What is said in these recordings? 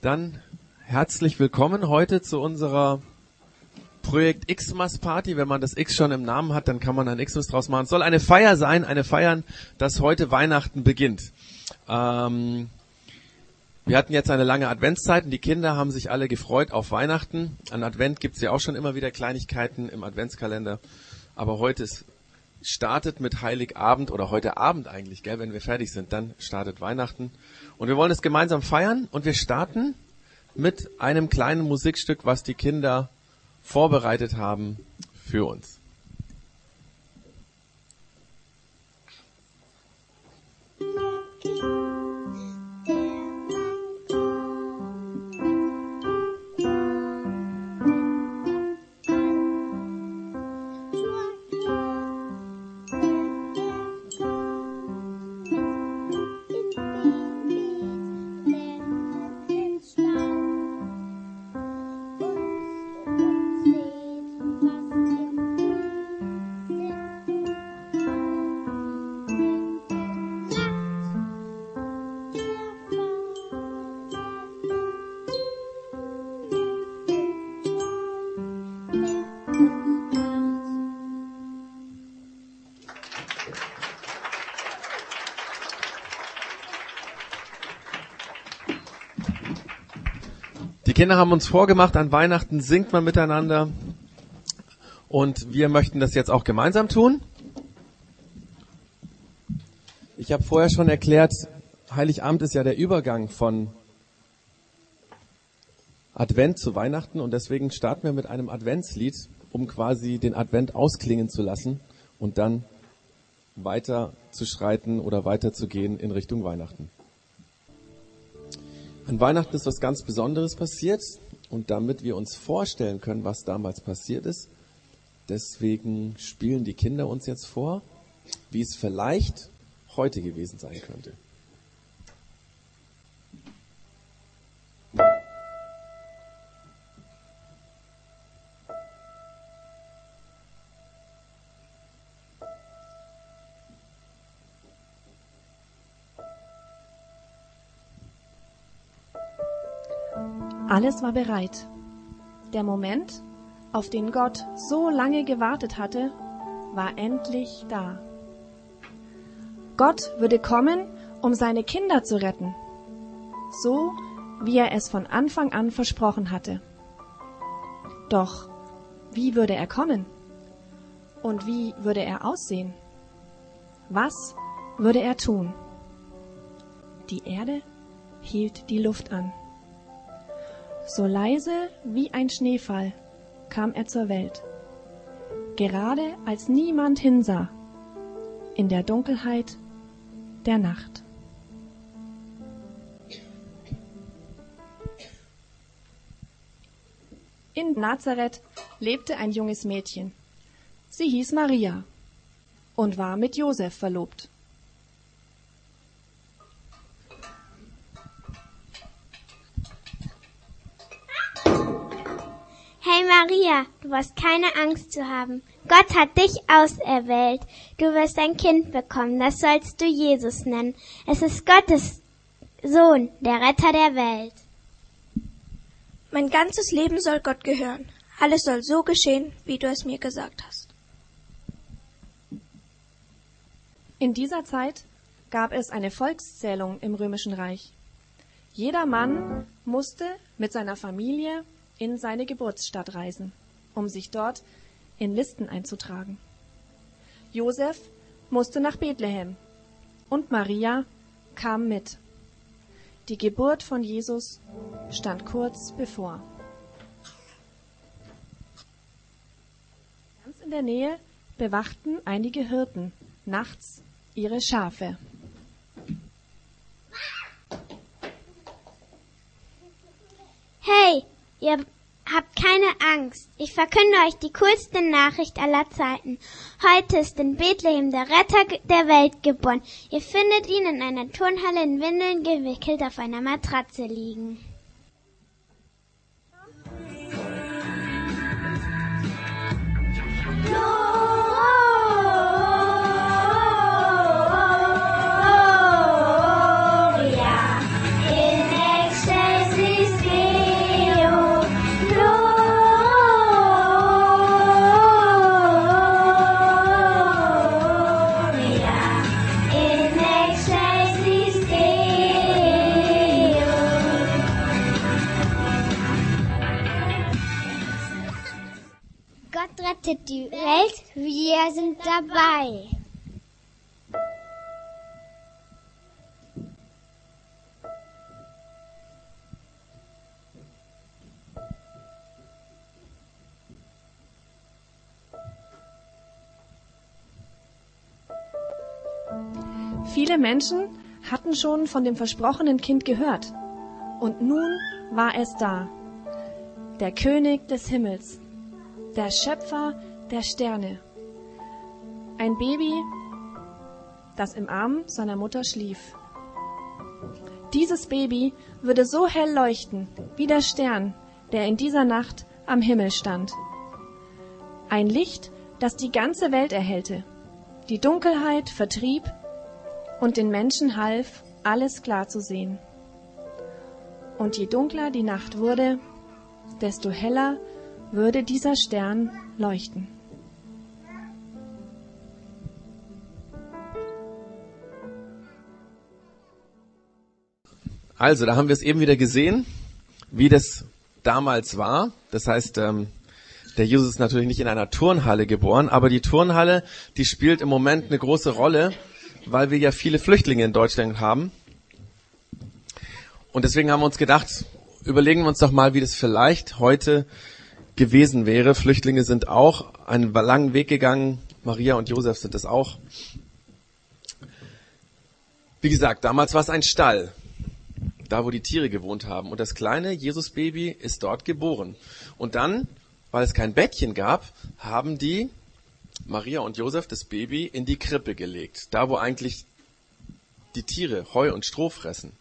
Dann herzlich willkommen heute zu unserer Projekt Xmas Party. Wenn man das X schon im Namen hat, dann kann man ein Xmas draus machen. Es soll eine Feier sein, eine Feiern, dass heute Weihnachten beginnt. Ähm, wir hatten jetzt eine lange Adventszeit und die Kinder haben sich alle gefreut auf Weihnachten. An Advent gibt es ja auch schon immer wieder Kleinigkeiten im Adventskalender. Aber heute ist, startet mit Heiligabend oder heute Abend eigentlich, gell, wenn wir fertig sind, dann startet Weihnachten. Und wir wollen es gemeinsam feiern und wir starten mit einem kleinen Musikstück, was die Kinder vorbereitet haben für uns. Kinder haben uns vorgemacht, an Weihnachten singt man miteinander. Und wir möchten das jetzt auch gemeinsam tun. Ich habe vorher schon erklärt, Heiligabend ist ja der Übergang von Advent zu Weihnachten und deswegen starten wir mit einem Adventslied, um quasi den Advent ausklingen zu lassen und dann weiter zu schreiten oder weiter zu gehen in Richtung Weihnachten. An Weihnachten ist was ganz Besonderes passiert und damit wir uns vorstellen können, was damals passiert ist, deswegen spielen die Kinder uns jetzt vor, wie es vielleicht heute gewesen sein könnte. Alles war bereit. Der Moment, auf den Gott so lange gewartet hatte, war endlich da. Gott würde kommen, um seine Kinder zu retten, so wie er es von Anfang an versprochen hatte. Doch wie würde er kommen? Und wie würde er aussehen? Was würde er tun? Die Erde hielt die Luft an. So leise wie ein Schneefall kam er zur Welt, gerade als niemand hinsah, in der Dunkelheit der Nacht. In Nazareth lebte ein junges Mädchen. Sie hieß Maria und war mit Josef verlobt. Maria, du hast keine Angst zu haben. Gott hat dich auserwählt. Du wirst ein Kind bekommen, das sollst du Jesus nennen. Es ist Gottes Sohn, der Retter der Welt. Mein ganzes Leben soll Gott gehören. Alles soll so geschehen, wie du es mir gesagt hast. In dieser Zeit gab es eine Volkszählung im römischen Reich. Jeder Mann musste mit seiner Familie in seine Geburtsstadt reisen, um sich dort in Listen einzutragen. Josef musste nach Bethlehem und Maria kam mit. Die Geburt von Jesus stand kurz bevor. Ganz in der Nähe bewachten einige Hirten nachts ihre Schafe. Ihr habt keine Angst. Ich verkünde euch die coolste Nachricht aller Zeiten. Heute ist in Bethlehem der Retter der Welt geboren. Ihr findet ihn in einer Turnhalle in Windeln gewickelt auf einer Matratze liegen. Rettet die Welt, wir sind dabei. Viele Menschen hatten schon von dem versprochenen Kind gehört. Und nun war es da. Der König des Himmels, der Schöpfer der Sterne. Ein Baby, das im Arm seiner Mutter schlief. Dieses Baby würde so hell leuchten wie der Stern, der in dieser Nacht am Himmel stand. Ein Licht, das die ganze Welt erhellte, die Dunkelheit vertrieb und den Menschen half, alles klar zu sehen. Und je dunkler die Nacht wurde, desto heller würde dieser Stern leuchten. Also, da haben wir es eben wieder gesehen, wie das damals war. Das heißt, ähm, der Jesus ist natürlich nicht in einer Turnhalle geboren, aber die Turnhalle, die spielt im Moment eine große Rolle, weil wir ja viele Flüchtlinge in Deutschland haben. Und deswegen haben wir uns gedacht, überlegen wir uns doch mal, wie das vielleicht heute gewesen wäre. Flüchtlinge sind auch einen langen Weg gegangen. Maria und Josef sind es auch. Wie gesagt, damals war es ein Stall da wo die Tiere gewohnt haben. Und das kleine Jesusbaby ist dort geboren. Und dann, weil es kein Bettchen gab, haben die Maria und Josef das Baby in die Krippe gelegt. Da wo eigentlich die Tiere Heu und Stroh fressen.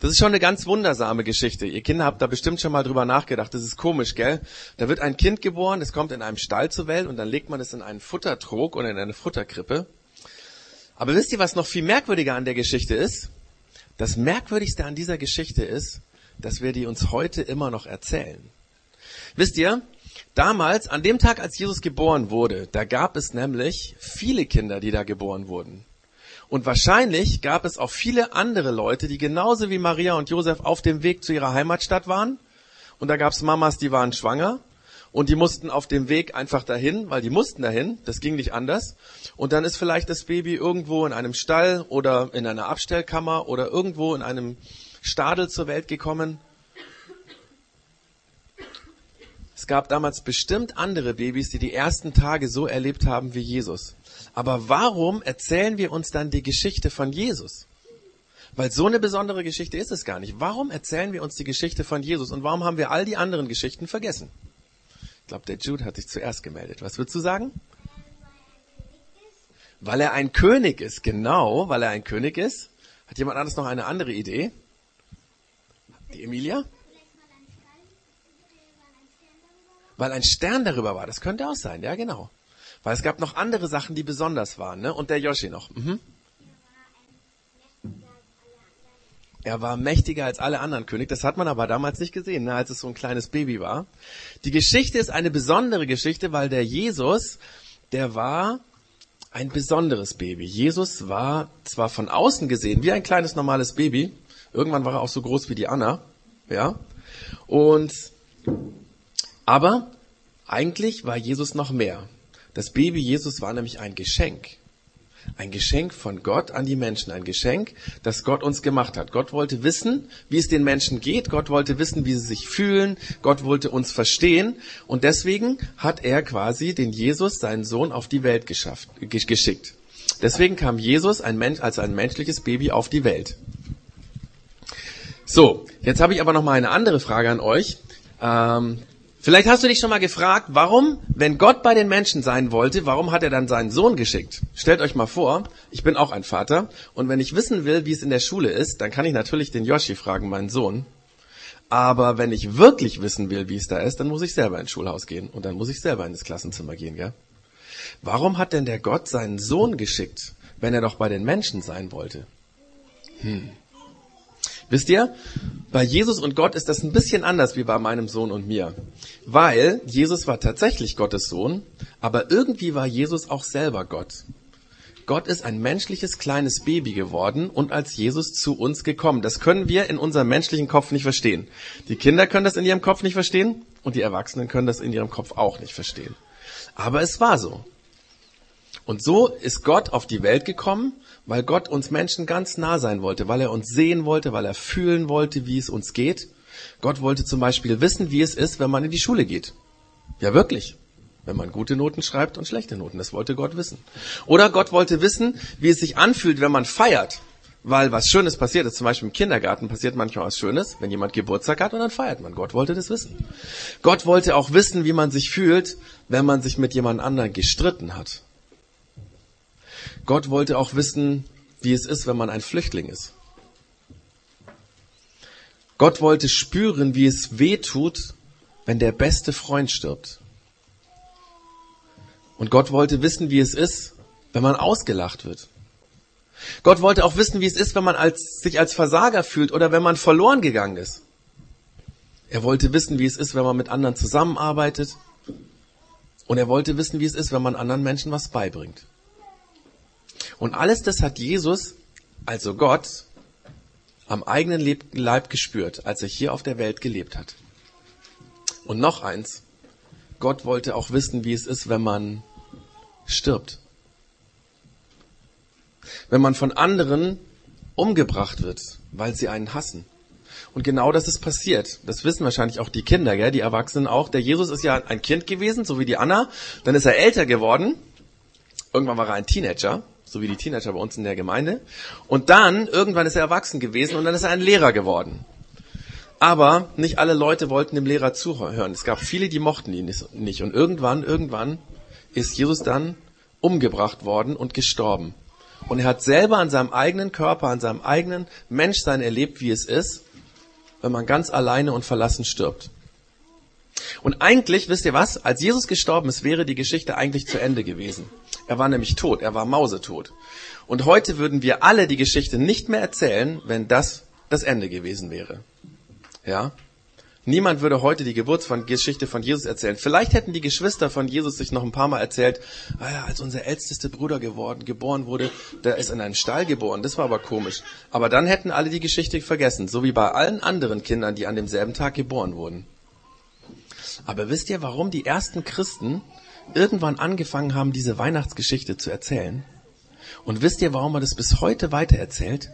Das ist schon eine ganz wundersame Geschichte. Ihr Kinder habt da bestimmt schon mal drüber nachgedacht. Das ist komisch, gell? Da wird ein Kind geboren, es kommt in einem Stall zur Welt und dann legt man es in einen Futtertrog oder in eine Futterkrippe. Aber wisst ihr, was noch viel merkwürdiger an der Geschichte ist? Das Merkwürdigste an dieser Geschichte ist, dass wir die uns heute immer noch erzählen. Wisst ihr, damals, an dem Tag, als Jesus geboren wurde, da gab es nämlich viele Kinder, die da geboren wurden. Und wahrscheinlich gab es auch viele andere Leute, die genauso wie Maria und Josef auf dem Weg zu ihrer Heimatstadt waren. Und da gab es Mamas, die waren schwanger und die mussten auf dem Weg einfach dahin, weil die mussten dahin, das ging nicht anders. Und dann ist vielleicht das Baby irgendwo in einem Stall oder in einer Abstellkammer oder irgendwo in einem Stadel zur Welt gekommen. Es gab damals bestimmt andere Babys, die die ersten Tage so erlebt haben wie Jesus. Aber warum erzählen wir uns dann die Geschichte von Jesus? Weil so eine besondere Geschichte ist es gar nicht. Warum erzählen wir uns die Geschichte von Jesus und warum haben wir all die anderen Geschichten vergessen? Ich glaube, der Jude hat sich zuerst gemeldet. Was würdest du sagen? Weil er ein König ist, genau, weil er ein König ist. Hat jemand anderes noch eine andere Idee? Die Emilia? Weil ein Stern darüber war, das könnte auch sein, ja genau. Weil es gab noch andere Sachen, die besonders waren, ne? Und der Yoshi noch. Mhm. Er war mächtiger als alle anderen König. Das hat man aber damals nicht gesehen, ne, als es so ein kleines Baby war. Die Geschichte ist eine besondere Geschichte, weil der Jesus, der war ein besonderes Baby. Jesus war zwar von außen gesehen wie ein kleines normales Baby. Irgendwann war er auch so groß wie die Anna, ja. Und, aber eigentlich war Jesus noch mehr. Das Baby Jesus war nämlich ein Geschenk. Ein Geschenk von Gott an die Menschen. Ein Geschenk, das Gott uns gemacht hat. Gott wollte wissen, wie es den Menschen geht. Gott wollte wissen, wie sie sich fühlen. Gott wollte uns verstehen. Und deswegen hat er quasi den Jesus, seinen Sohn, auf die Welt geschafft, geschickt. Deswegen kam Jesus ein Mensch, als ein menschliches Baby auf die Welt. So, jetzt habe ich aber noch mal eine andere Frage an euch. Ähm, Vielleicht hast du dich schon mal gefragt, warum, wenn Gott bei den Menschen sein wollte, warum hat er dann seinen Sohn geschickt? Stellt euch mal vor, ich bin auch ein Vater und wenn ich wissen will, wie es in der Schule ist, dann kann ich natürlich den Yoshi fragen, meinen Sohn. Aber wenn ich wirklich wissen will, wie es da ist, dann muss ich selber ins Schulhaus gehen und dann muss ich selber ins Klassenzimmer gehen, gell? Warum hat denn der Gott seinen Sohn geschickt, wenn er doch bei den Menschen sein wollte? Hm. Wisst ihr, bei Jesus und Gott ist das ein bisschen anders wie bei meinem Sohn und mir. Weil Jesus war tatsächlich Gottes Sohn, aber irgendwie war Jesus auch selber Gott. Gott ist ein menschliches kleines Baby geworden und als Jesus zu uns gekommen. Das können wir in unserem menschlichen Kopf nicht verstehen. Die Kinder können das in ihrem Kopf nicht verstehen und die Erwachsenen können das in ihrem Kopf auch nicht verstehen. Aber es war so. Und so ist Gott auf die Welt gekommen, weil Gott uns Menschen ganz nah sein wollte, weil er uns sehen wollte, weil er fühlen wollte, wie es uns geht. Gott wollte zum Beispiel wissen, wie es ist, wenn man in die Schule geht. Ja, wirklich. Wenn man gute Noten schreibt und schlechte Noten. Das wollte Gott wissen. Oder Gott wollte wissen, wie es sich anfühlt, wenn man feiert. Weil was Schönes passiert ist, zum Beispiel im Kindergarten passiert manchmal was Schönes, wenn jemand Geburtstag hat und dann feiert man. Gott wollte das wissen. Gott wollte auch wissen, wie man sich fühlt, wenn man sich mit jemand anderem gestritten hat. Gott wollte auch wissen, wie es ist, wenn man ein Flüchtling ist. Gott wollte spüren, wie es weh tut, wenn der beste Freund stirbt. Und Gott wollte wissen, wie es ist, wenn man ausgelacht wird. Gott wollte auch wissen, wie es ist, wenn man als, sich als Versager fühlt oder wenn man verloren gegangen ist. Er wollte wissen, wie es ist, wenn man mit anderen zusammenarbeitet. Und er wollte wissen, wie es ist, wenn man anderen Menschen was beibringt. Und alles das hat Jesus, also Gott, am eigenen Leib gespürt, als er hier auf der Welt gelebt hat. Und noch eins, Gott wollte auch wissen, wie es ist, wenn man stirbt. Wenn man von anderen umgebracht wird, weil sie einen hassen. Und genau das ist passiert. Das wissen wahrscheinlich auch die Kinder, gell? die Erwachsenen auch. Der Jesus ist ja ein Kind gewesen, so wie die Anna. Dann ist er älter geworden. Irgendwann war er ein Teenager, so wie die Teenager bei uns in der Gemeinde. Und dann, irgendwann ist er erwachsen gewesen und dann ist er ein Lehrer geworden. Aber nicht alle Leute wollten dem Lehrer zuhören. Es gab viele, die mochten ihn nicht. Und irgendwann, irgendwann ist Jesus dann umgebracht worden und gestorben. Und er hat selber an seinem eigenen Körper, an seinem eigenen Menschsein erlebt, wie es ist, wenn man ganz alleine und verlassen stirbt. Und eigentlich, wisst ihr was, als Jesus gestorben ist, wäre die Geschichte eigentlich zu Ende gewesen. Er war nämlich tot, er war mausetot. Und heute würden wir alle die Geschichte nicht mehr erzählen, wenn das das Ende gewesen wäre. Ja? Niemand würde heute die Geburtsgeschichte von Jesus erzählen. Vielleicht hätten die Geschwister von Jesus sich noch ein paar Mal erzählt, ah als unser ältester Bruder geworden, geboren wurde, der ist in einem Stall geboren. Das war aber komisch. Aber dann hätten alle die Geschichte vergessen, so wie bei allen anderen Kindern, die an demselben Tag geboren wurden. Aber wisst ihr, warum die ersten Christen irgendwann angefangen haben, diese Weihnachtsgeschichte zu erzählen? Und wisst ihr, warum man das bis heute weitererzählt?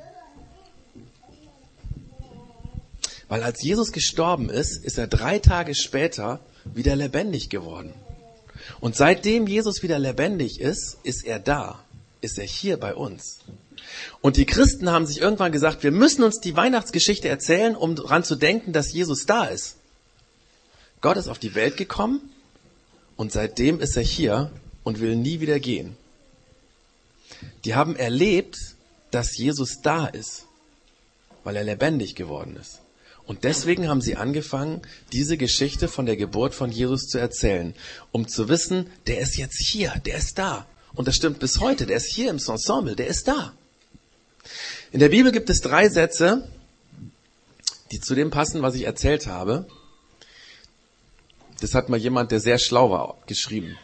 Weil als Jesus gestorben ist, ist er drei Tage später wieder lebendig geworden. Und seitdem Jesus wieder lebendig ist, ist er da, ist er hier bei uns. Und die Christen haben sich irgendwann gesagt, wir müssen uns die Weihnachtsgeschichte erzählen, um daran zu denken, dass Jesus da ist. Gott ist auf die Welt gekommen und seitdem ist er hier und will nie wieder gehen. Die haben erlebt, dass Jesus da ist, weil er lebendig geworden ist. Und deswegen haben sie angefangen, diese Geschichte von der Geburt von Jesus zu erzählen, um zu wissen, der ist jetzt hier, der ist da. Und das stimmt bis heute, der ist hier im Ensemble, der ist da. In der Bibel gibt es drei Sätze, die zu dem passen, was ich erzählt habe. Das hat mal jemand, der sehr schlau war, geschrieben.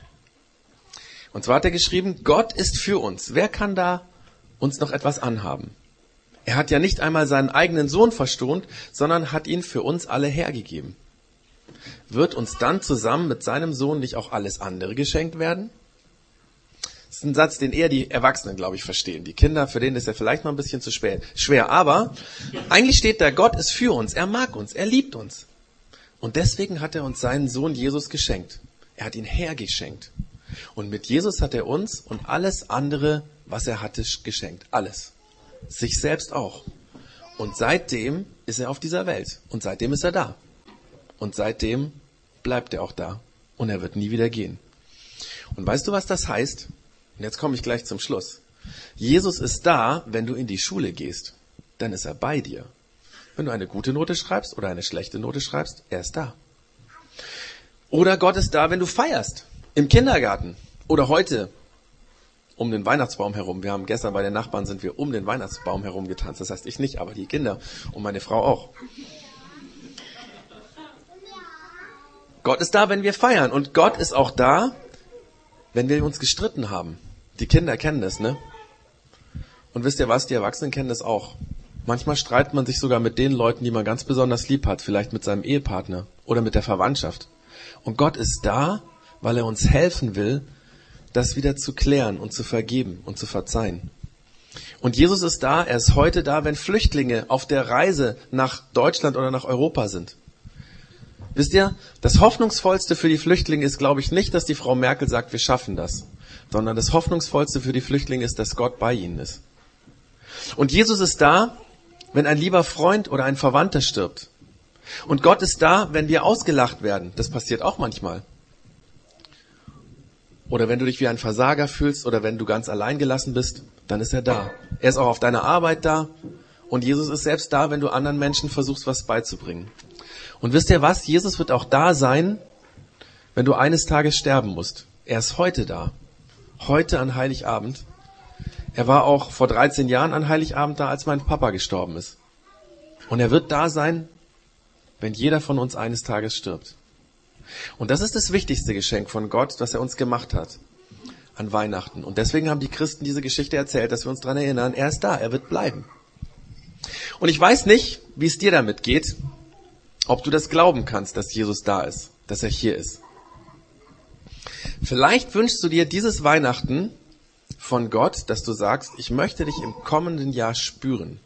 Und zwar hat er geschrieben, Gott ist für uns. Wer kann da uns noch etwas anhaben? Er hat ja nicht einmal seinen eigenen Sohn verstohnt, sondern hat ihn für uns alle hergegeben. Wird uns dann zusammen mit seinem Sohn nicht auch alles andere geschenkt werden? Das ist ein Satz, den eher die Erwachsenen, glaube ich, verstehen. Die Kinder, für denen ist er vielleicht noch ein bisschen zu spät, schwer. Aber eigentlich steht da, Gott ist für uns, er mag uns, er liebt uns. Und deswegen hat er uns seinen Sohn Jesus geschenkt. Er hat ihn hergeschenkt. Und mit Jesus hat er uns und alles andere, was er hatte, geschenkt. Alles sich selbst auch. Und seitdem ist er auf dieser Welt. Und seitdem ist er da. Und seitdem bleibt er auch da. Und er wird nie wieder gehen. Und weißt du, was das heißt? Und jetzt komme ich gleich zum Schluss. Jesus ist da, wenn du in die Schule gehst. Dann ist er bei dir. Wenn du eine gute Note schreibst oder eine schlechte Note schreibst, er ist da. Oder Gott ist da, wenn du feierst. Im Kindergarten. Oder heute um den Weihnachtsbaum herum. Wir haben gestern bei den Nachbarn sind wir um den Weihnachtsbaum herum getanzt. Das heißt ich nicht, aber die Kinder und meine Frau auch. Gott ist da, wenn wir feiern. Und Gott ist auch da, wenn wir uns gestritten haben. Die Kinder kennen das, ne? Und wisst ihr was? Die Erwachsenen kennen das auch. Manchmal streitet man sich sogar mit den Leuten, die man ganz besonders lieb hat. Vielleicht mit seinem Ehepartner oder mit der Verwandtschaft. Und Gott ist da, weil er uns helfen will, das wieder zu klären und zu vergeben und zu verzeihen. Und Jesus ist da, er ist heute da, wenn Flüchtlinge auf der Reise nach Deutschland oder nach Europa sind. Wisst ihr, das Hoffnungsvollste für die Flüchtlinge ist, glaube ich, nicht, dass die Frau Merkel sagt, wir schaffen das, sondern das Hoffnungsvollste für die Flüchtlinge ist, dass Gott bei ihnen ist. Und Jesus ist da, wenn ein lieber Freund oder ein Verwandter stirbt. Und Gott ist da, wenn wir ausgelacht werden. Das passiert auch manchmal. Oder wenn du dich wie ein Versager fühlst oder wenn du ganz allein gelassen bist, dann ist er da. Er ist auch auf deiner Arbeit da. Und Jesus ist selbst da, wenn du anderen Menschen versuchst, was beizubringen. Und wisst ihr was? Jesus wird auch da sein, wenn du eines Tages sterben musst. Er ist heute da. Heute an Heiligabend. Er war auch vor 13 Jahren an Heiligabend da, als mein Papa gestorben ist. Und er wird da sein, wenn jeder von uns eines Tages stirbt. Und das ist das wichtigste Geschenk von Gott, das er uns gemacht hat an Weihnachten. Und deswegen haben die Christen diese Geschichte erzählt, dass wir uns daran erinnern, er ist da, er wird bleiben. Und ich weiß nicht, wie es dir damit geht, ob du das glauben kannst, dass Jesus da ist, dass er hier ist. Vielleicht wünschst du dir dieses Weihnachten von Gott, dass du sagst, ich möchte dich im kommenden Jahr spüren.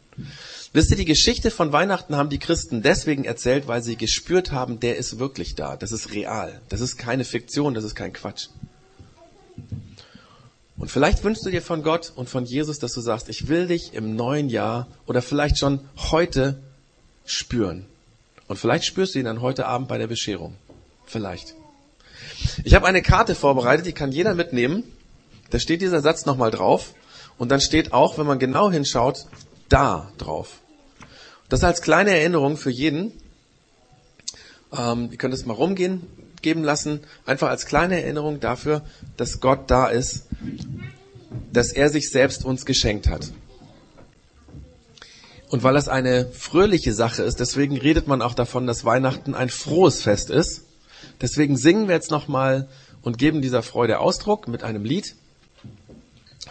Wisst ihr, die Geschichte von Weihnachten haben die Christen deswegen erzählt, weil sie gespürt haben, der ist wirklich da. Das ist real. Das ist keine Fiktion, das ist kein Quatsch. Und vielleicht wünschst du dir von Gott und von Jesus, dass du sagst, ich will dich im neuen Jahr oder vielleicht schon heute spüren. Und vielleicht spürst du ihn dann heute Abend bei der Bescherung. Vielleicht. Ich habe eine Karte vorbereitet, die kann jeder mitnehmen. Da steht dieser Satz nochmal drauf. Und dann steht auch, wenn man genau hinschaut, da drauf. Das als kleine Erinnerung für jeden. Ähm, ihr könnt es mal rumgehen, geben lassen. Einfach als kleine Erinnerung dafür, dass Gott da ist. Dass er sich selbst uns geschenkt hat. Und weil das eine fröhliche Sache ist, deswegen redet man auch davon, dass Weihnachten ein frohes Fest ist. Deswegen singen wir jetzt nochmal und geben dieser Freude Ausdruck mit einem Lied.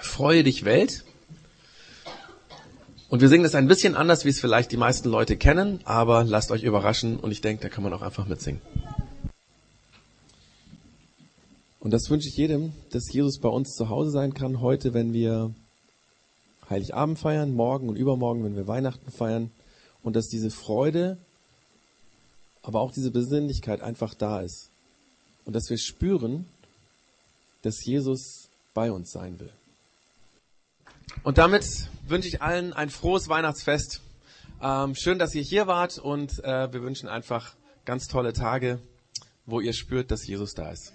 Freue dich Welt. Und wir singen das ein bisschen anders, wie es vielleicht die meisten Leute kennen, aber lasst euch überraschen und ich denke, da kann man auch einfach mitsingen. Und das wünsche ich jedem, dass Jesus bei uns zu Hause sein kann, heute, wenn wir Heiligabend feiern, morgen und übermorgen, wenn wir Weihnachten feiern. Und dass diese Freude, aber auch diese Besinnlichkeit einfach da ist. Und dass wir spüren, dass Jesus bei uns sein will. Und damit wünsche ich allen ein frohes Weihnachtsfest. Ähm, schön, dass ihr hier wart und äh, wir wünschen einfach ganz tolle Tage, wo ihr spürt, dass Jesus da ist.